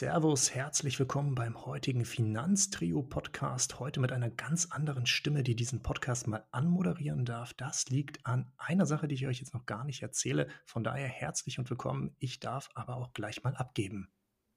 Servus, herzlich willkommen beim heutigen Finanztrio-Podcast. Heute mit einer ganz anderen Stimme, die diesen Podcast mal anmoderieren darf. Das liegt an einer Sache, die ich euch jetzt noch gar nicht erzähle. Von daher herzlich und willkommen. Ich darf aber auch gleich mal abgeben.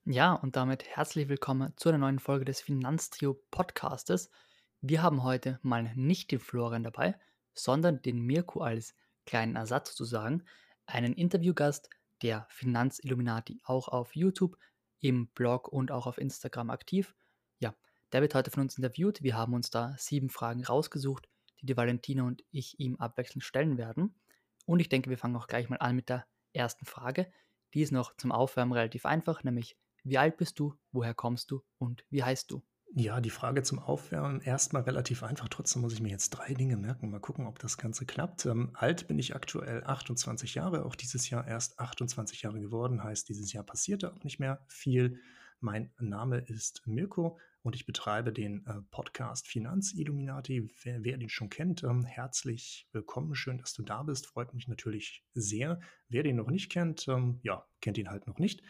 Ja, und damit herzlich willkommen zu einer neuen Folge des Finanztrio-Podcastes. Wir haben heute mal nicht den Florian dabei, sondern den Mirko als kleinen Ersatz sozusagen, einen Interviewgast der Finanzilluminati auch auf YouTube im Blog und auch auf Instagram aktiv. Ja, der wird heute von uns interviewt. Wir haben uns da sieben Fragen rausgesucht, die die Valentina und ich ihm abwechselnd stellen werden. Und ich denke, wir fangen auch gleich mal an mit der ersten Frage. Die ist noch zum Aufwärmen relativ einfach, nämlich wie alt bist du, woher kommst du und wie heißt du? Ja, die Frage zum Aufwärmen erstmal relativ einfach. Trotzdem muss ich mir jetzt drei Dinge merken. Mal gucken, ob das Ganze klappt. Ähm, alt bin ich aktuell 28 Jahre, auch dieses Jahr erst 28 Jahre geworden. Heißt, dieses Jahr passierte auch nicht mehr viel. Mein Name ist Mirko und ich betreibe den äh, Podcast Finanzilluminati. Wer, wer den schon kennt, ähm, herzlich willkommen. Schön, dass du da bist. Freut mich natürlich sehr. Wer den noch nicht kennt, ähm, ja, kennt ihn halt noch nicht.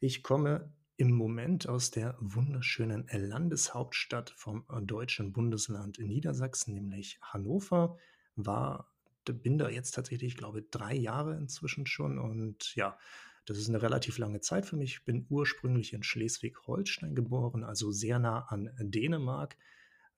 Ich komme im Moment aus der wunderschönen Landeshauptstadt vom äh, deutschen Bundesland Niedersachsen, nämlich Hannover, war bin da jetzt tatsächlich, ich glaube, drei Jahre inzwischen schon und ja, das ist eine relativ lange Zeit für mich. Ich bin ursprünglich in Schleswig-Holstein geboren, also sehr nah an Dänemark,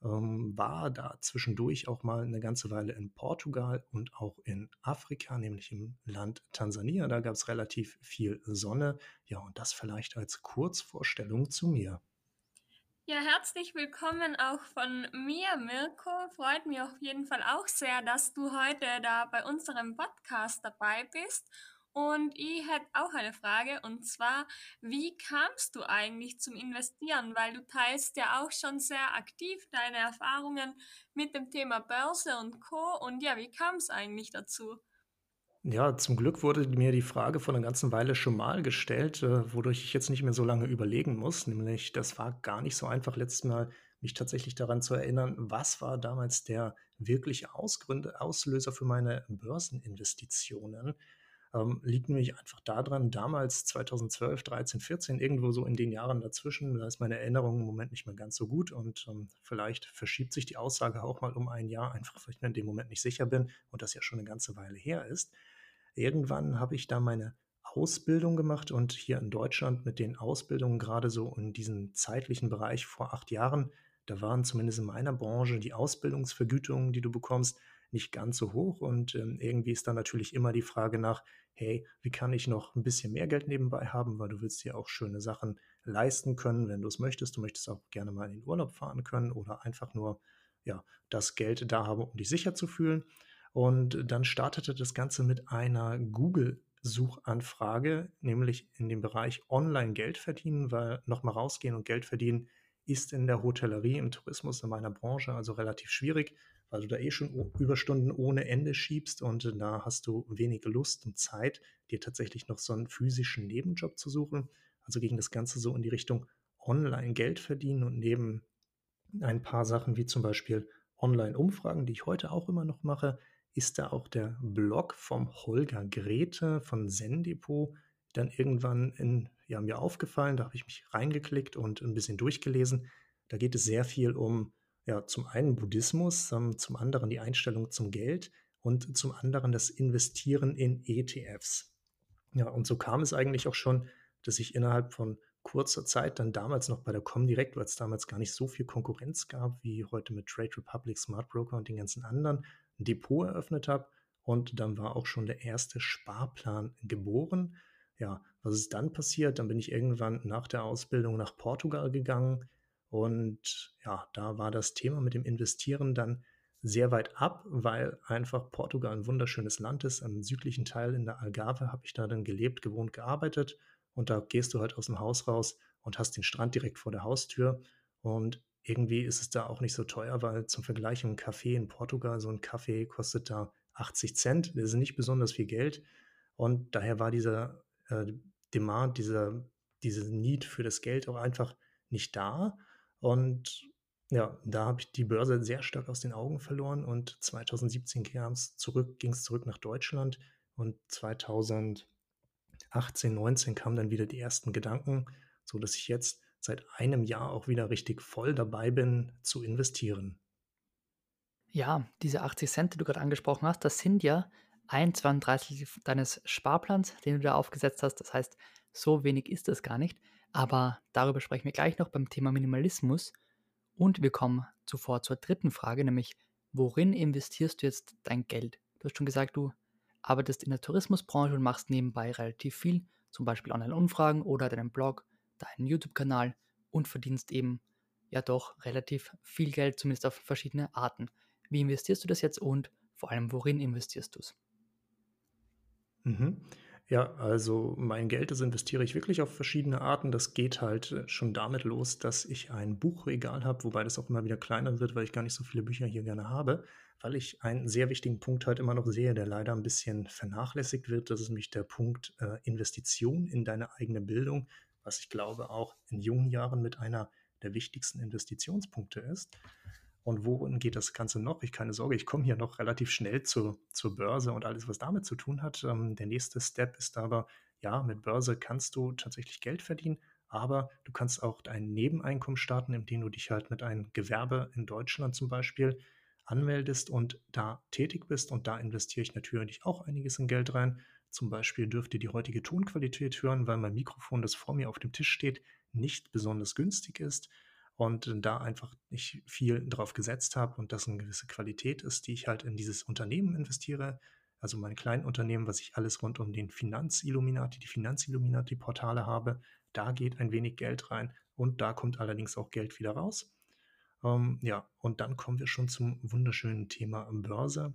ähm, war da zwischendurch auch mal eine ganze Weile in Portugal und auch in Afrika, nämlich im Land Tansania. Da gab es relativ viel Sonne. Ja, und das vielleicht als Kurzvorstellung zu mir. Ja, herzlich willkommen auch von mir, Mirko. Freut mich auf jeden Fall auch sehr, dass du heute da bei unserem Podcast dabei bist. Und ich hätte auch eine Frage und zwar, wie kamst du eigentlich zum Investieren? Weil du teilst ja auch schon sehr aktiv deine Erfahrungen mit dem Thema Börse und Co. Und ja, wie kam es eigentlich dazu? Ja, zum Glück wurde mir die Frage vor einer ganzen Weile schon mal gestellt, äh, wodurch ich jetzt nicht mehr so lange überlegen muss. Nämlich, das war gar nicht so einfach, letztes Mal mich tatsächlich daran zu erinnern, was war damals der wirkliche Ausgründe, Auslöser für meine Börseninvestitionen. Ähm, liegt nämlich einfach daran, damals 2012, 13, 14, irgendwo so in den Jahren dazwischen, da ist meine Erinnerung im Moment nicht mehr ganz so gut und ähm, vielleicht verschiebt sich die Aussage auch mal um ein Jahr, einfach weil ich mir in dem Moment nicht sicher bin und das ja schon eine ganze Weile her ist. Irgendwann habe ich da meine Ausbildung gemacht und hier in Deutschland mit den Ausbildungen gerade so in diesem zeitlichen Bereich vor acht Jahren, da waren zumindest in meiner Branche die Ausbildungsvergütungen, die du bekommst, nicht ganz so hoch. Und ähm, irgendwie ist dann natürlich immer die Frage nach, hey, wie kann ich noch ein bisschen mehr Geld nebenbei haben, weil du willst dir auch schöne Sachen leisten können, wenn du es möchtest. Du möchtest auch gerne mal in den Urlaub fahren können oder einfach nur ja, das Geld da haben, um dich sicher zu fühlen. Und dann startete das Ganze mit einer Google Suchanfrage, nämlich in dem Bereich Online Geld verdienen, weil nochmal rausgehen und Geld verdienen ist in der Hotellerie, im Tourismus, in meiner Branche also relativ schwierig weil du da eh schon Überstunden ohne Ende schiebst und da hast du wenig Lust und Zeit, dir tatsächlich noch so einen physischen Nebenjob zu suchen. Also ging das Ganze so in die Richtung online Geld verdienen und neben ein paar Sachen wie zum Beispiel Online-Umfragen, die ich heute auch immer noch mache, ist da auch der Blog vom Holger Grete von Zendepot dann irgendwann in, ja, mir aufgefallen. Da habe ich mich reingeklickt und ein bisschen durchgelesen. Da geht es sehr viel um ja, zum einen Buddhismus, ähm, zum anderen die Einstellung zum Geld und zum anderen das Investieren in ETFs. Ja, und so kam es eigentlich auch schon, dass ich innerhalb von kurzer Zeit dann damals noch bei der Comdirect, weil es damals gar nicht so viel Konkurrenz gab wie heute mit Trade Republic, Smart Broker und den ganzen anderen, ein Depot eröffnet habe und dann war auch schon der erste Sparplan geboren. Ja, was ist dann passiert? Dann bin ich irgendwann nach der Ausbildung nach Portugal gegangen, und ja, da war das Thema mit dem Investieren dann sehr weit ab, weil einfach Portugal ein wunderschönes Land ist. Am südlichen Teil in der Algarve habe ich da dann gelebt, gewohnt, gearbeitet. Und da gehst du halt aus dem Haus raus und hast den Strand direkt vor der Haustür. Und irgendwie ist es da auch nicht so teuer, weil zum Vergleich ein Kaffee in Portugal, so ein Kaffee kostet da 80 Cent. Das ist nicht besonders viel Geld. Und daher war dieser äh, Demand, dieser, diese Need für das Geld auch einfach nicht da. Und ja, da habe ich die Börse sehr stark aus den Augen verloren und 2017 kam es zurück, ging es zurück nach Deutschland und 2018, 19 kamen dann wieder die ersten Gedanken so dass ich jetzt seit einem Jahr auch wieder richtig voll dabei bin zu investieren. Ja, diese 80 Cent, die du gerade angesprochen hast, das sind ja ein 32 deines Sparplans, den du da aufgesetzt hast. Das heißt, so wenig ist es gar nicht. Aber darüber sprechen wir gleich noch beim Thema Minimalismus. Und wir kommen zuvor zur dritten Frage, nämlich worin investierst du jetzt dein Geld? Du hast schon gesagt, du arbeitest in der Tourismusbranche und machst nebenbei relativ viel, zum Beispiel Online-Umfragen oder deinen Blog, deinen YouTube-Kanal und verdienst eben ja doch relativ viel Geld, zumindest auf verschiedene Arten. Wie investierst du das jetzt und vor allem worin investierst du es? Mhm. Ja, also mein Geld, das investiere ich wirklich auf verschiedene Arten. Das geht halt äh, schon damit los, dass ich ein Buchregal habe, wobei das auch immer wieder kleiner wird, weil ich gar nicht so viele Bücher hier gerne habe, weil ich einen sehr wichtigen Punkt halt immer noch sehe, der leider ein bisschen vernachlässigt wird. Das ist nämlich der Punkt äh, Investition in deine eigene Bildung, was ich glaube auch in jungen Jahren mit einer der wichtigsten Investitionspunkte ist. Und worin geht das Ganze noch? Ich keine Sorge, ich komme hier noch relativ schnell zur, zur Börse und alles, was damit zu tun hat. Ähm, der nächste Step ist aber, ja, mit Börse kannst du tatsächlich Geld verdienen, aber du kannst auch ein Nebeneinkommen starten, indem du dich halt mit einem Gewerbe in Deutschland zum Beispiel anmeldest und da tätig bist. Und da investiere ich natürlich auch einiges in Geld rein. Zum Beispiel dürft ihr die heutige Tonqualität hören, weil mein Mikrofon, das vor mir auf dem Tisch steht, nicht besonders günstig ist und da einfach nicht viel drauf gesetzt habe und das eine gewisse Qualität ist, die ich halt in dieses Unternehmen investiere, also mein kleines Unternehmen, was ich alles rund um den Finanzilluminati, die Finanzilluminati-Portale habe, da geht ein wenig Geld rein und da kommt allerdings auch Geld wieder raus. Ähm, ja, und dann kommen wir schon zum wunderschönen Thema Börse.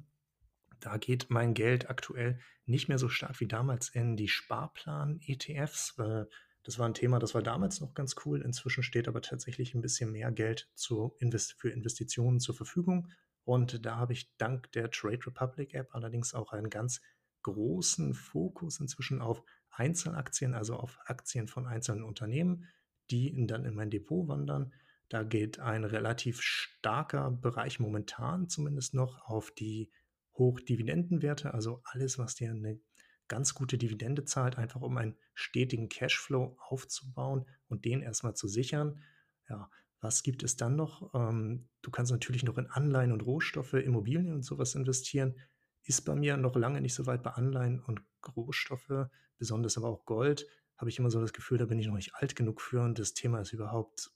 Da geht mein Geld aktuell nicht mehr so stark wie damals in die Sparplan-ETFs. Äh, das war ein Thema, das war damals noch ganz cool. Inzwischen steht aber tatsächlich ein bisschen mehr Geld Invest für Investitionen zur Verfügung. Und da habe ich dank der Trade Republic App allerdings auch einen ganz großen Fokus inzwischen auf Einzelaktien, also auf Aktien von einzelnen Unternehmen, die dann in mein Depot wandern. Da geht ein relativ starker Bereich momentan zumindest noch auf die Hochdividendenwerte, also alles, was dir eine ganz gute Dividende zahlt, einfach um einen stetigen Cashflow aufzubauen und den erstmal zu sichern. Ja, was gibt es dann noch? Ähm, du kannst natürlich noch in Anleihen und Rohstoffe, Immobilien und sowas investieren. Ist bei mir noch lange nicht so weit bei Anleihen und Rohstoffe, besonders aber auch Gold. Habe ich immer so das Gefühl, da bin ich noch nicht alt genug für und das Thema ist überhaupt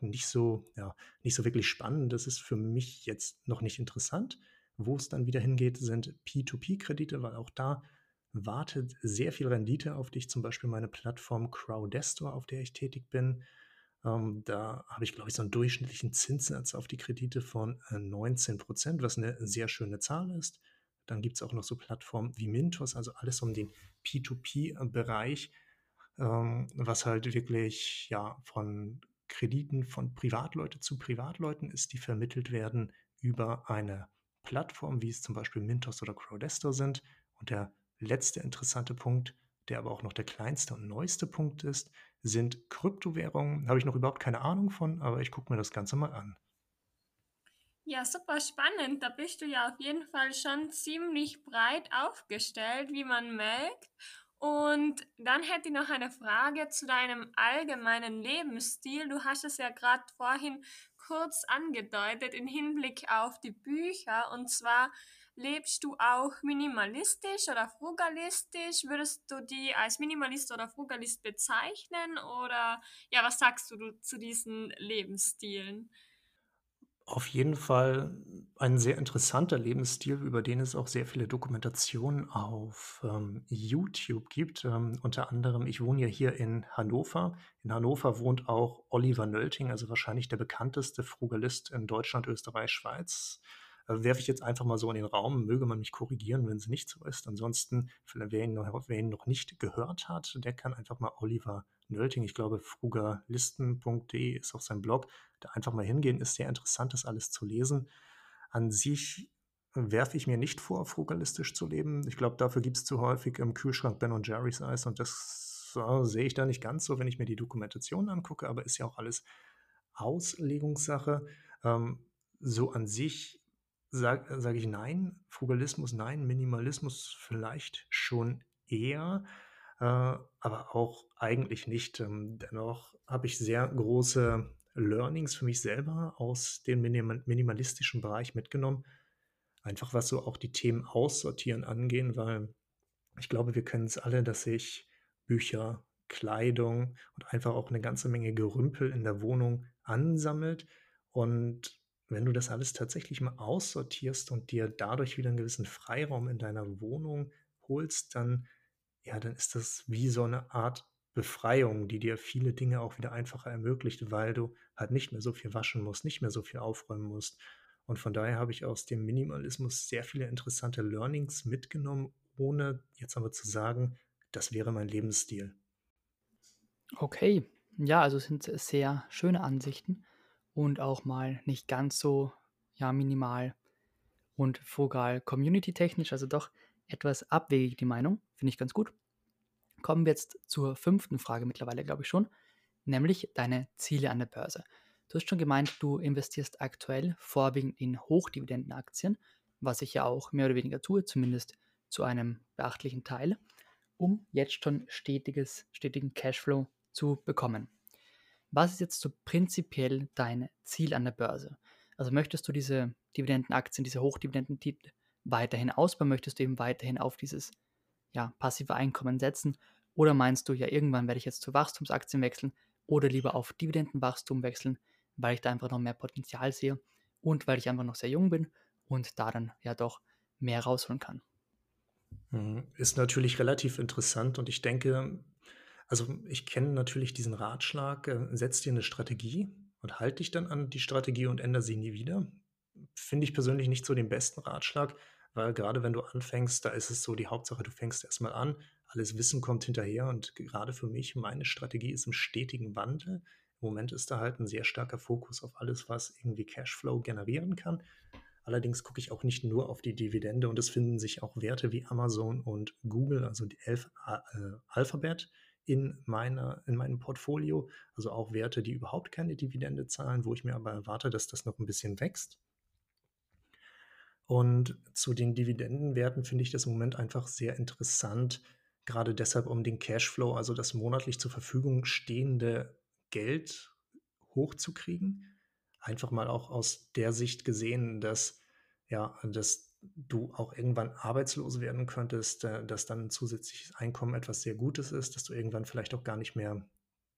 nicht so, ja, nicht so wirklich spannend. Das ist für mich jetzt noch nicht interessant. Wo es dann wieder hingeht, sind P2P-Kredite, weil auch da wartet sehr viel Rendite auf dich. Zum Beispiel meine Plattform Crowdestor, auf der ich tätig bin. Ähm, da habe ich, glaube ich, so einen durchschnittlichen Zinssatz auf die Kredite von äh, 19 Prozent, was eine sehr schöne Zahl ist. Dann gibt es auch noch so Plattformen wie Mintos, also alles um den P2P-Bereich, ähm, was halt wirklich ja von Krediten von Privatleute zu Privatleuten ist, die vermittelt werden über eine Plattformen, wie es zum Beispiel Mintos oder Crowdestor sind. Und der letzte interessante Punkt, der aber auch noch der kleinste und neueste Punkt ist, sind Kryptowährungen. Habe ich noch überhaupt keine Ahnung von, aber ich gucke mir das Ganze mal an. Ja, super spannend. Da bist du ja auf jeden Fall schon ziemlich breit aufgestellt, wie man merkt. Und dann hätte ich noch eine Frage zu deinem allgemeinen Lebensstil. Du hast es ja gerade vorhin kurz angedeutet im Hinblick auf die Bücher. Und zwar lebst du auch minimalistisch oder frugalistisch? Würdest du die als Minimalist oder Frugalist bezeichnen? Oder ja, was sagst du zu diesen Lebensstilen? Auf jeden Fall ein sehr interessanter Lebensstil, über den es auch sehr viele Dokumentationen auf ähm, YouTube gibt. Ähm, unter anderem, ich wohne ja hier in Hannover. In Hannover wohnt auch Oliver Nölting, also wahrscheinlich der bekannteste Frugalist in Deutschland, Österreich, Schweiz. Äh, werfe ich jetzt einfach mal so in den Raum, möge man mich korrigieren, wenn es nicht so ist. Ansonsten, wer ihn, noch, wer ihn noch nicht gehört hat, der kann einfach mal Oliver Nölting, ich glaube, frugalisten.de ist auch sein Blog, da einfach mal hingehen, ist sehr interessant, das alles zu lesen. An sich werfe ich mir nicht vor, frugalistisch zu leben. Ich glaube, dafür gibt es zu häufig im Kühlschrank Ben und Jerry's Eis und das so, sehe ich da nicht ganz so, wenn ich mir die Dokumentation angucke, aber ist ja auch alles Auslegungssache. Ähm, so an sich sage sag ich nein, Frugalismus nein, Minimalismus vielleicht schon eher. Äh, aber auch eigentlich nicht. Ähm, dennoch habe ich sehr große Learnings für mich selber aus dem minim minimalistischen Bereich mitgenommen. Einfach was so auch die Themen aussortieren angehen, weil ich glaube, wir kennen es alle, dass sich Bücher, Kleidung und einfach auch eine ganze Menge Gerümpel in der Wohnung ansammelt. Und wenn du das alles tatsächlich mal aussortierst und dir dadurch wieder einen gewissen Freiraum in deiner Wohnung holst, dann, ja, dann ist das wie so eine Art Befreiung, die dir viele Dinge auch wieder einfacher ermöglicht, weil du halt nicht mehr so viel waschen musst, nicht mehr so viel aufräumen musst. Und von daher habe ich aus dem Minimalismus sehr viele interessante Learnings mitgenommen, ohne jetzt aber zu sagen, das wäre mein Lebensstil. Okay, ja, also sind sehr schöne Ansichten und auch mal nicht ganz so ja, minimal und frugal community-technisch, also doch etwas abwegig die Meinung, finde ich ganz gut. Kommen wir jetzt zur fünften Frage mittlerweile, glaube ich schon, nämlich deine Ziele an der Börse. Du hast schon gemeint, du investierst aktuell vorwiegend in Hochdividendenaktien, was ich ja auch mehr oder weniger tue, zumindest zu einem beachtlichen Teil, um jetzt schon stetiges, stetigen Cashflow zu bekommen. Was ist jetzt so prinzipiell dein Ziel an der Börse? Also möchtest du diese Dividendenaktien, diese Hochdividendentitel weiterhin ausbauen? Möchtest du eben weiterhin auf dieses ja, passive Einkommen setzen? Oder meinst du, ja, irgendwann werde ich jetzt zu Wachstumsaktien wechseln oder lieber auf Dividendenwachstum wechseln, weil ich da einfach noch mehr Potenzial sehe und weil ich einfach noch sehr jung bin und da dann ja doch mehr rausholen kann? Mhm. Ist natürlich relativ interessant und ich denke, also ich kenne natürlich diesen Ratschlag, äh, setz dir eine Strategie und halt dich dann an die Strategie und ändere sie nie wieder. Finde ich persönlich nicht so den besten Ratschlag, weil gerade wenn du anfängst, da ist es so die Hauptsache, du fängst erstmal an, alles Wissen kommt hinterher und gerade für mich, meine Strategie ist im stetigen Wandel. Im Moment ist da halt ein sehr starker Fokus auf alles, was irgendwie Cashflow generieren kann. Allerdings gucke ich auch nicht nur auf die Dividende und es finden sich auch Werte wie Amazon und Google, also die Elf, äh, Alphabet in, meiner, in meinem Portfolio. Also auch Werte, die überhaupt keine Dividende zahlen, wo ich mir aber erwarte, dass das noch ein bisschen wächst. Und zu den Dividendenwerten finde ich das im Moment einfach sehr interessant, gerade deshalb, um den Cashflow, also das monatlich zur Verfügung stehende Geld hochzukriegen. Einfach mal auch aus der Sicht gesehen, dass ja, dass du auch irgendwann arbeitslos werden könntest, dass dann ein zusätzliches Einkommen etwas sehr Gutes ist, dass du irgendwann vielleicht auch gar nicht mehr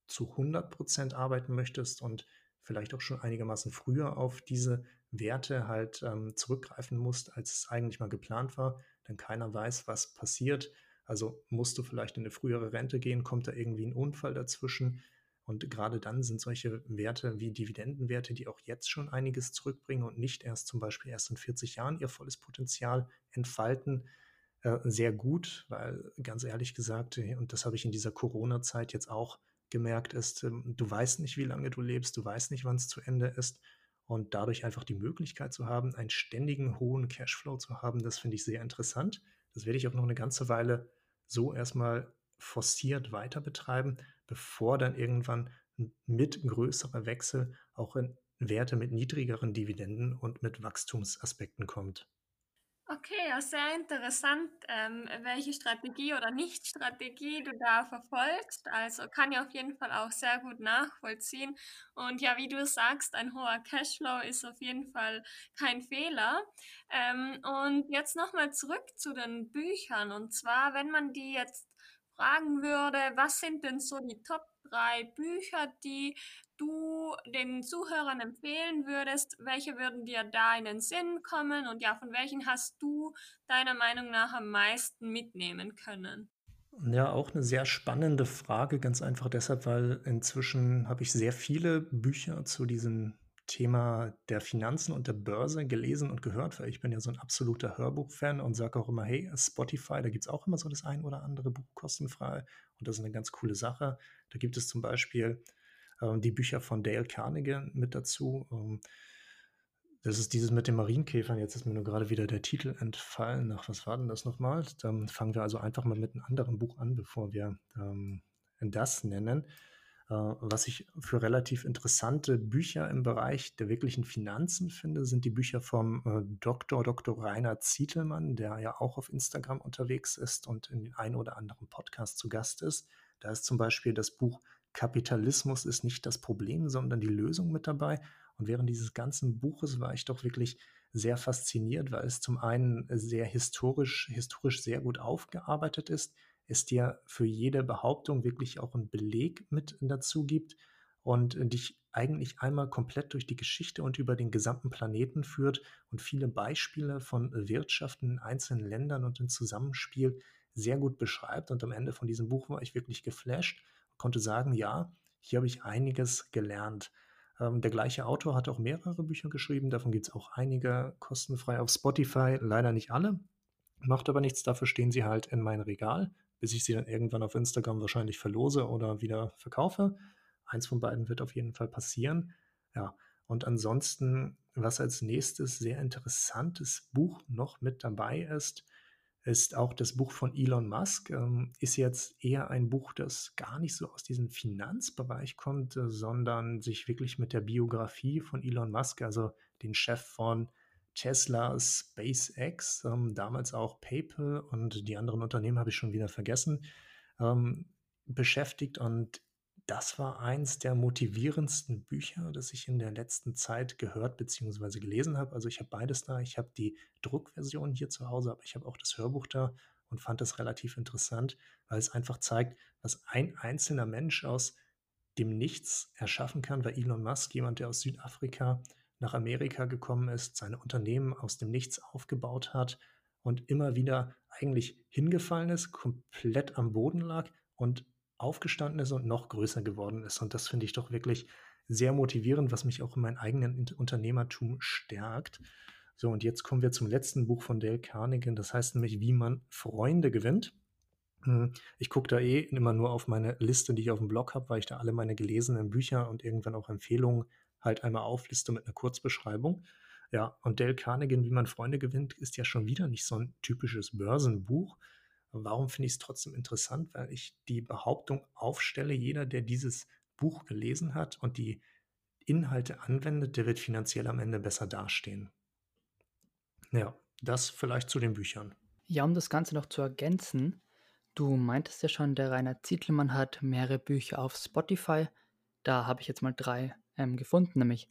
zu 100 Prozent arbeiten möchtest und vielleicht auch schon einigermaßen früher auf diese Werte halt ähm, zurückgreifen musst, als es eigentlich mal geplant war, denn keiner weiß, was passiert. Also musst du vielleicht in eine frühere Rente gehen, kommt da irgendwie ein Unfall dazwischen, und gerade dann sind solche Werte wie Dividendenwerte, die auch jetzt schon einiges zurückbringen und nicht erst zum Beispiel erst in 40 Jahren ihr volles Potenzial entfalten, äh, sehr gut, weil ganz ehrlich gesagt, äh, und das habe ich in dieser Corona-Zeit jetzt auch gemerkt, ist, ähm, du weißt nicht, wie lange du lebst, du weißt nicht, wann es zu Ende ist. Und dadurch einfach die Möglichkeit zu haben, einen ständigen hohen Cashflow zu haben, das finde ich sehr interessant. Das werde ich auch noch eine ganze Weile so erstmal forciert weiter betreiben, bevor dann irgendwann mit größerer Wechsel auch in Werte mit niedrigeren Dividenden und mit Wachstumsaspekten kommt. Okay, ja, sehr interessant, ähm, welche Strategie oder Nicht-Strategie du da verfolgst. Also kann ich auf jeden Fall auch sehr gut nachvollziehen. Und ja, wie du sagst, ein hoher Cashflow ist auf jeden Fall kein Fehler. Ähm, und jetzt nochmal zurück zu den Büchern. Und zwar, wenn man die jetzt fragen würde, was sind denn so die Top 3 Bücher, die du den Zuhörern empfehlen würdest? Welche würden dir da in den Sinn kommen? Und ja, von welchen hast du deiner Meinung nach am meisten mitnehmen können? Ja, auch eine sehr spannende Frage, ganz einfach deshalb, weil inzwischen habe ich sehr viele Bücher zu diesen Thema der Finanzen und der Börse gelesen und gehört, weil ich bin ja so ein absoluter Hörbuch-Fan und sage auch immer, hey, Spotify, da gibt es auch immer so das ein oder andere Buch kostenfrei und das ist eine ganz coole Sache. Da gibt es zum Beispiel äh, die Bücher von Dale Carnegie mit dazu. Ähm, das ist dieses mit den Marienkäfern. Jetzt ist mir nur gerade wieder der Titel entfallen. Nach was war denn das nochmal? Dann fangen wir also einfach mal mit einem anderen Buch an, bevor wir ähm, das nennen. Äh, was ich für relativ interessante Bücher im Bereich der wirklichen Finanzen finde, sind die Bücher vom äh, Dr. Dr. Rainer Zietelmann, der ja auch auf Instagram unterwegs ist und in den ein oder anderen Podcast zu Gast ist. Da ist zum Beispiel das Buch Kapitalismus ist nicht das Problem, sondern die Lösung mit dabei. Und während dieses ganzen Buches war ich doch wirklich sehr fasziniert, weil es zum einen sehr historisch, historisch sehr gut aufgearbeitet ist, es dir für jede Behauptung wirklich auch einen Beleg mit dazu gibt und dich eigentlich einmal komplett durch die Geschichte und über den gesamten Planeten führt und viele Beispiele von Wirtschaften in einzelnen Ländern und im Zusammenspiel sehr gut beschreibt. Und am Ende von diesem Buch war ich wirklich geflasht und konnte sagen, ja, hier habe ich einiges gelernt. Ähm, der gleiche Autor hat auch mehrere Bücher geschrieben, davon gibt es auch einige kostenfrei auf Spotify, leider nicht alle. Macht aber nichts, dafür stehen sie halt in meinem Regal bis ich sie dann irgendwann auf Instagram wahrscheinlich verlose oder wieder verkaufe. Eins von beiden wird auf jeden Fall passieren. Ja, und ansonsten, was als nächstes sehr interessantes Buch noch mit dabei ist, ist auch das Buch von Elon Musk. Ähm, ist jetzt eher ein Buch, das gar nicht so aus diesem Finanzbereich kommt, sondern sich wirklich mit der Biografie von Elon Musk, also den Chef von Tesla, SpaceX, ähm, damals auch PayPal und die anderen Unternehmen habe ich schon wieder vergessen, ähm, beschäftigt. Und das war eins der motivierendsten Bücher, das ich in der letzten Zeit gehört bzw. gelesen habe. Also ich habe beides da. Ich habe die Druckversion hier zu Hause, aber ich habe auch das Hörbuch da und fand das relativ interessant, weil es einfach zeigt, was ein einzelner Mensch aus dem Nichts erschaffen kann, weil Elon Musk, jemand, der aus Südafrika nach Amerika gekommen ist, seine Unternehmen aus dem Nichts aufgebaut hat und immer wieder eigentlich hingefallen ist, komplett am Boden lag und aufgestanden ist und noch größer geworden ist. Und das finde ich doch wirklich sehr motivierend, was mich auch in meinem eigenen Unternehmertum stärkt. So, und jetzt kommen wir zum letzten Buch von Dale Carnegie. Das heißt nämlich, wie man Freunde gewinnt. Hm, ich gucke da eh immer nur auf meine Liste, die ich auf dem Blog habe, weil ich da alle meine gelesenen Bücher und irgendwann auch Empfehlungen halt einmal aufliste mit einer Kurzbeschreibung. Ja, und Dale Carnegie, wie man Freunde gewinnt, ist ja schon wieder nicht so ein typisches Börsenbuch. Warum finde ich es trotzdem interessant? Weil ich die Behauptung aufstelle, jeder, der dieses Buch gelesen hat und die Inhalte anwendet, der wird finanziell am Ende besser dastehen. Ja, das vielleicht zu den Büchern. Ja, um das Ganze noch zu ergänzen, du meintest ja schon, der Rainer Zietelmann hat mehrere Bücher auf Spotify. Da habe ich jetzt mal drei ähm, gefunden, nämlich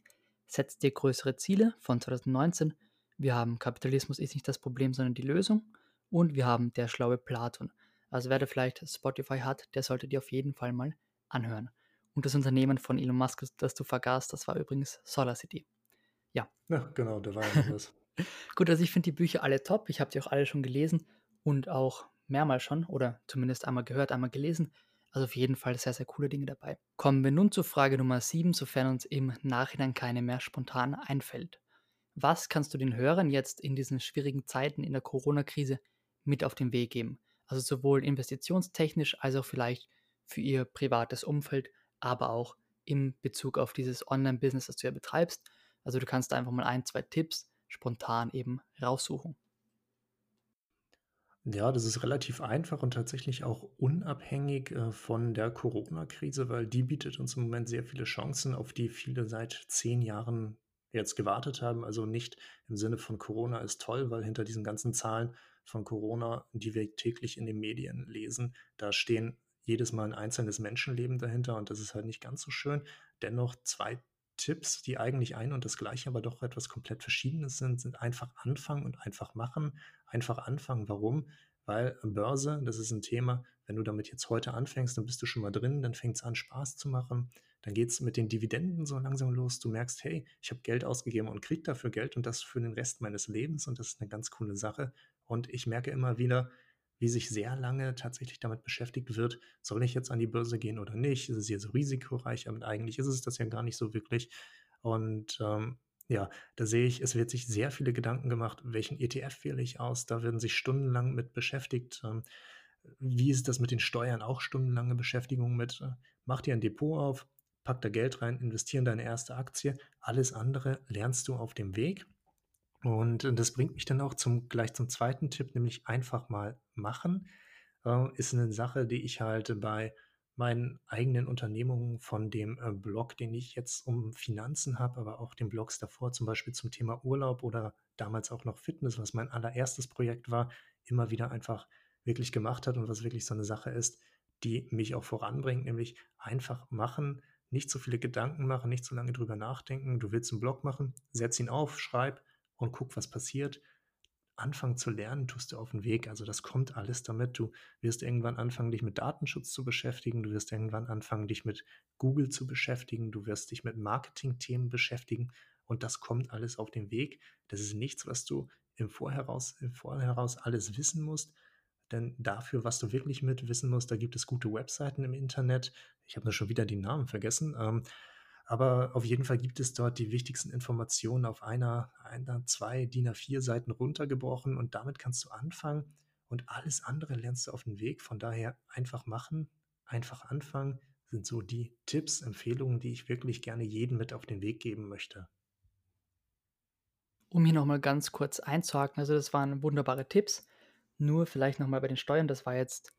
Setz dir größere Ziele von 2019. Wir haben Kapitalismus ist nicht das Problem, sondern die Lösung. Und wir haben Der schlaue Platon. Also wer da vielleicht Spotify hat, der sollte dir auf jeden Fall mal anhören. Und das Unternehmen von Elon Musk, das du vergaßt, das war übrigens SolarCity. Ja. Ja, genau, da war ja was. Gut, also ich finde die Bücher alle top. Ich habe die auch alle schon gelesen und auch mehrmals schon oder zumindest einmal gehört, einmal gelesen. Also auf jeden Fall sehr, sehr coole Dinge dabei. Kommen wir nun zur Frage Nummer 7, sofern uns im Nachhinein keine mehr spontan einfällt. Was kannst du den Hörern jetzt in diesen schwierigen Zeiten in der Corona-Krise mit auf den Weg geben? Also sowohl investitionstechnisch als auch vielleicht für ihr privates Umfeld, aber auch im Bezug auf dieses Online-Business, das du ja betreibst. Also du kannst einfach mal ein, zwei Tipps spontan eben raussuchen. Ja, das ist relativ einfach und tatsächlich auch unabhängig äh, von der Corona-Krise, weil die bietet uns im Moment sehr viele Chancen, auf die viele seit zehn Jahren jetzt gewartet haben. Also nicht im Sinne von Corona ist toll, weil hinter diesen ganzen Zahlen von Corona, die wir täglich in den Medien lesen, da stehen jedes Mal ein einzelnes Menschenleben dahinter und das ist halt nicht ganz so schön. Dennoch zwei Tipps, die eigentlich ein und das gleiche, aber doch etwas komplett Verschiedenes sind, sind einfach anfangen und einfach machen. Einfach anfangen. Warum? Weil Börse, das ist ein Thema, wenn du damit jetzt heute anfängst, dann bist du schon mal drin, dann fängt es an, Spaß zu machen. Dann geht es mit den Dividenden so langsam los. Du merkst, hey, ich habe Geld ausgegeben und kriege dafür Geld und das für den Rest meines Lebens und das ist eine ganz coole Sache. Und ich merke immer wieder, wie sich sehr lange tatsächlich damit beschäftigt wird, soll ich jetzt an die Börse gehen oder nicht? Ist es so risikoreich? Aber eigentlich ist es das ja gar nicht so wirklich. Und ähm, ja, da sehe ich, es wird sich sehr viele Gedanken gemacht, welchen ETF wähle ich aus. Da werden sich stundenlang mit beschäftigt. Ähm, wie ist das mit den Steuern? Auch stundenlange Beschäftigung mit. Äh, mach dir ein Depot auf, pack da Geld rein, investiere in deine erste Aktie. Alles andere lernst du auf dem Weg. Und äh, das bringt mich dann auch zum, gleich zum zweiten Tipp, nämlich einfach mal machen. Äh, ist eine Sache, die ich halt bei meinen eigenen Unternehmungen, von dem äh, Blog, den ich jetzt um Finanzen habe, aber auch den Blogs davor, zum Beispiel zum Thema Urlaub oder damals auch noch Fitness, was mein allererstes Projekt war, immer wieder einfach wirklich gemacht hat und was wirklich so eine Sache ist, die mich auch voranbringt, nämlich einfach machen, nicht so viele Gedanken machen, nicht so lange drüber nachdenken. Du willst einen Blog machen, setz ihn auf, schreib und guck, was passiert anfangen zu lernen, tust du auf den Weg. Also das kommt alles damit. Du wirst irgendwann anfangen, dich mit Datenschutz zu beschäftigen. Du wirst irgendwann anfangen, dich mit Google zu beschäftigen. Du wirst dich mit Marketing-Themen beschäftigen. Und das kommt alles auf den Weg. Das ist nichts, was du im Vorheraus, im Vorheraus alles wissen musst. Denn dafür, was du wirklich mit wissen musst, da gibt es gute Webseiten im Internet. Ich habe nur schon wieder die Namen vergessen. Ähm, aber auf jeden Fall gibt es dort die wichtigsten Informationen auf einer, einer, zwei DIN A4 Seiten runtergebrochen und damit kannst du anfangen und alles andere lernst du auf dem Weg. Von daher einfach machen, einfach anfangen sind so die Tipps, Empfehlungen, die ich wirklich gerne jedem mit auf den Weg geben möchte. Um hier nochmal ganz kurz einzuhaken, also das waren wunderbare Tipps. Nur vielleicht nochmal bei den Steuern, das war jetzt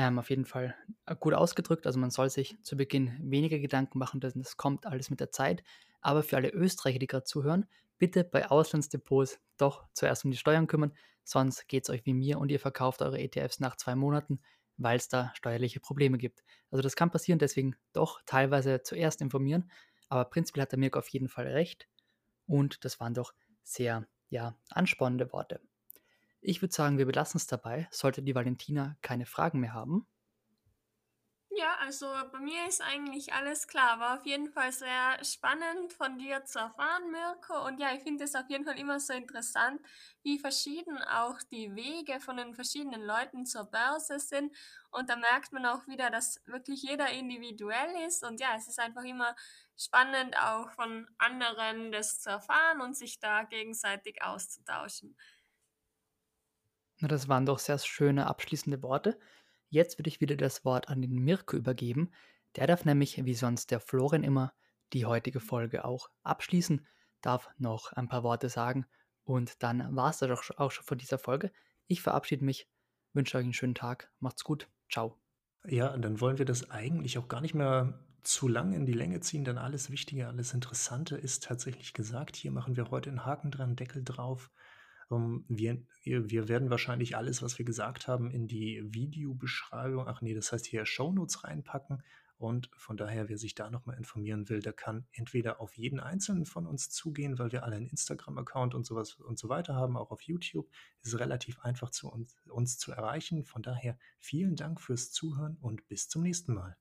ähm, auf jeden Fall äh, gut ausgedrückt. Also man soll sich zu Beginn weniger Gedanken machen, denn das kommt alles mit der Zeit. Aber für alle Österreicher, die gerade zuhören, bitte bei Auslandsdepots doch zuerst um die Steuern kümmern, sonst geht es euch wie mir und ihr verkauft eure ETFs nach zwei Monaten, weil es da steuerliche Probleme gibt. Also das kann passieren, deswegen doch teilweise zuerst informieren. Aber prinzipiell hat der Mirko auf jeden Fall recht. Und das waren doch sehr ja, anspornende Worte. Ich würde sagen, wir belassen es dabei, sollte die Valentina keine Fragen mehr haben. Ja, also bei mir ist eigentlich alles klar. War auf jeden Fall sehr spannend von dir zu erfahren, Mirko. Und ja, ich finde es auf jeden Fall immer so interessant, wie verschieden auch die Wege von den verschiedenen Leuten zur Börse sind. Und da merkt man auch wieder, dass wirklich jeder individuell ist. Und ja, es ist einfach immer spannend, auch von anderen das zu erfahren und sich da gegenseitig auszutauschen. Na, das waren doch sehr schöne abschließende Worte. Jetzt würde ich wieder das Wort an den Mirko übergeben. Der darf nämlich, wie sonst der Florian immer, die heutige Folge auch abschließen, darf noch ein paar Worte sagen und dann war es das auch schon von dieser Folge. Ich verabschiede mich, wünsche euch einen schönen Tag, macht's gut, ciao. Ja, dann wollen wir das eigentlich auch gar nicht mehr zu lang in die Länge ziehen, denn alles Wichtige, alles Interessante ist tatsächlich gesagt. Hier machen wir heute einen Haken dran, Deckel drauf. Ähm, wir, wir werden wahrscheinlich alles, was wir gesagt haben, in die Videobeschreibung, ach nee, das heißt hier Shownotes reinpacken. Und von daher, wer sich da nochmal informieren will, der kann entweder auf jeden einzelnen von uns zugehen, weil wir alle einen Instagram-Account und sowas und so weiter haben, auch auf YouTube. Ist relativ einfach zu uns, uns zu erreichen. Von daher vielen Dank fürs Zuhören und bis zum nächsten Mal.